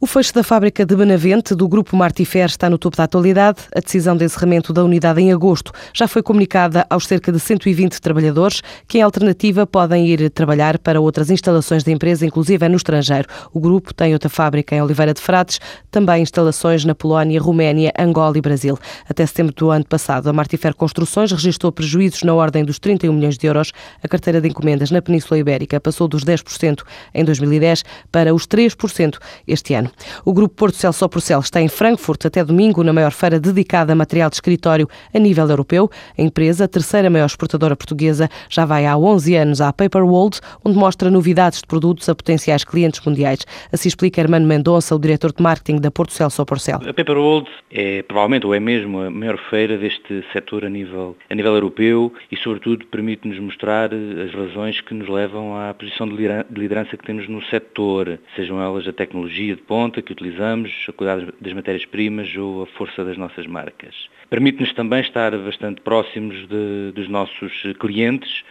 O fecho da fábrica de Benavente do Grupo Martifer está no topo da atualidade. A decisão de encerramento da unidade em agosto já foi comunicada aos cerca de 120 trabalhadores, que em alternativa podem ir trabalhar para outras instalações da empresa, inclusive no estrangeiro. O grupo tem outra fábrica em Oliveira de Frades, também instalações na Polónia, Roménia, Angola e Brasil. Até setembro do ano passado, a Martifer Construções registrou prejuízos na ordem dos 31 milhões de euros. A carteira de encomendas na Península Ibérica passou dos 10% em 2010 para os 3% este ano. O Grupo Porto Cel Só por Cel está em Frankfurt até domingo, na maior feira dedicada a material de escritório a nível europeu. A empresa, a terceira maior exportadora portuguesa, já vai há 11 anos à Paper World, onde mostra novidades de produtos a potenciais clientes mundiais. Assim explica Hermano Mendonça, o diretor de marketing da Porto Cel Só por Cel. A Paper World é provavelmente ou é mesmo a maior feira deste setor a nível, a nível europeu e, sobretudo, permite-nos mostrar as razões que nos levam à posição de liderança que temos no setor, sejam elas a tecnologia de ponta, que utilizamos, a qualidade das matérias-primas ou a força das nossas marcas. Permite-nos também estar bastante próximos de, dos nossos clientes,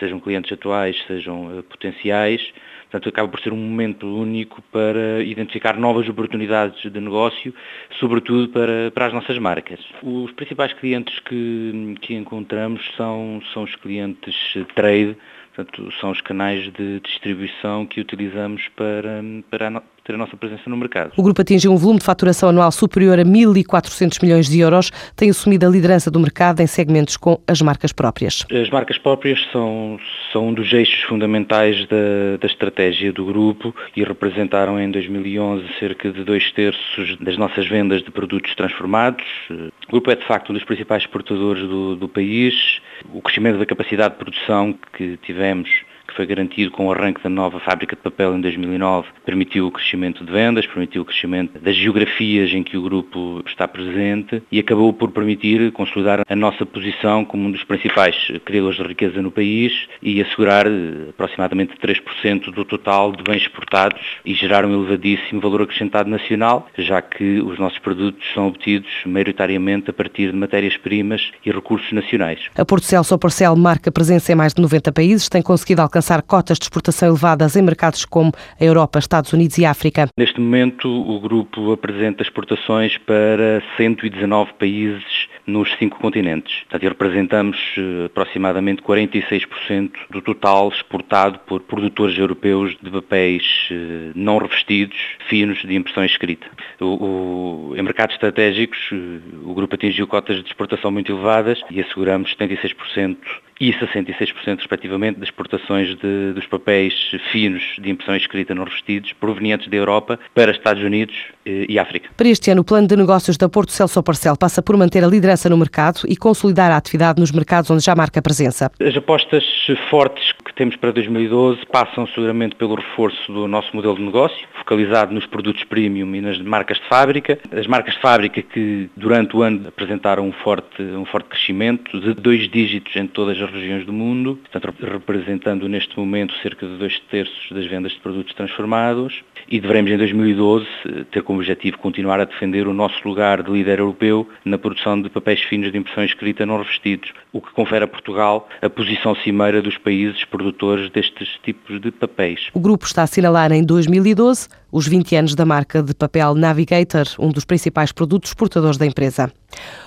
sejam clientes atuais, sejam uh, potenciais. Portanto, acaba por ser um momento único para identificar novas oportunidades de negócio, sobretudo para, para as nossas marcas. Os principais clientes que, que encontramos são, são os clientes trade, portanto, são os canais de distribuição que utilizamos para, para, ter a nossa presença no mercado. O grupo atingiu um volume de faturação anual superior a 1.400 milhões de euros, tem assumido a liderança do mercado em segmentos com as marcas próprias. As marcas próprias são, são um dos eixos fundamentais da, da estratégia do grupo e representaram em 2011 cerca de dois terços das nossas vendas de produtos transformados. O grupo é de facto um dos principais exportadores do, do país. O crescimento da capacidade de produção que tivemos que foi garantido com o arranque da nova fábrica de papel em 2009, permitiu o crescimento de vendas, permitiu o crescimento das geografias em que o grupo está presente e acabou por permitir consolidar a nossa posição como um dos principais criadores de riqueza no país e assegurar eh, aproximadamente 3% do total de bens exportados e gerar um elevadíssimo valor acrescentado nacional, já que os nossos produtos são obtidos maioritariamente a partir de matérias-primas e recursos nacionais. A Porto Celso Porcel marca presença em mais de 90 países, tem conseguido alcançar alcançar cotas de exportação elevadas em mercados como a Europa, Estados Unidos e África. Neste momento, o grupo apresenta exportações para 119 países nos cinco continentes. Portanto, representamos eh, aproximadamente 46% do total exportado por produtores europeus de papéis eh, não revestidos, finos de impressão escrita. O, o, em mercados estratégicos, eh, o grupo atingiu cotas de exportação muito elevadas e asseguramos 76% e 66% respectivamente das exportações de, dos papéis finos de impressão escrita não revestidos provenientes da Europa para Estados Unidos e África. Para este ano, o plano de negócios da Porto Celso Parcel passa por manter a liderança no mercado e consolidar a atividade nos mercados onde já marca presença. As apostas fortes que temos para 2012 passam seguramente pelo reforço do nosso modelo de negócio, focalizado nos produtos premium e nas marcas de fábrica. As marcas de fábrica que durante o ano apresentaram um forte, um forte crescimento de dois dígitos em todas as regiões do mundo, portanto, representando neste momento cerca de dois terços das vendas de produtos transformados e devemos em 2012 ter como objetivo continuar a defender o nosso lugar de líder europeu na produção de papéis finos de impressão escrita não revestidos, o que confere a Portugal a posição cimeira dos países produtores destes tipos de papéis. O grupo está a assinalar em 2012 os 20 anos da marca de papel Navigator, um dos principais produtos exportadores da empresa.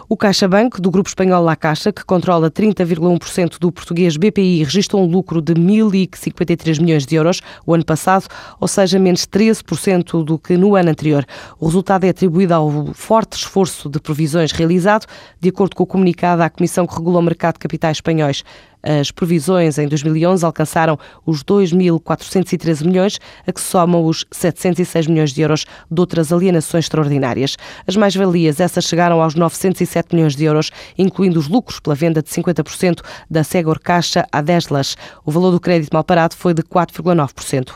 O CaixaBank, do grupo espanhol La Caixa, que controla 30,1% do português BPI, registrou um lucro de 1.053 milhões de euros o ano passado, ou seja, menos 13% do que no ano anterior. O resultado é atribuído ao forte esforço de provisões realizado, de acordo com o comunicado à Comissão que regula o mercado de capitais espanhóis. As provisões em 2011 alcançaram os 2.413 milhões, a que somam os 706 milhões de euros de outras alienações extraordinárias. As mais-valias, essas chegaram aos 907 milhões de euros, incluindo os lucros pela venda de 50% da Segor Caixa a Deslas. O valor do crédito mal parado foi de 4,9%.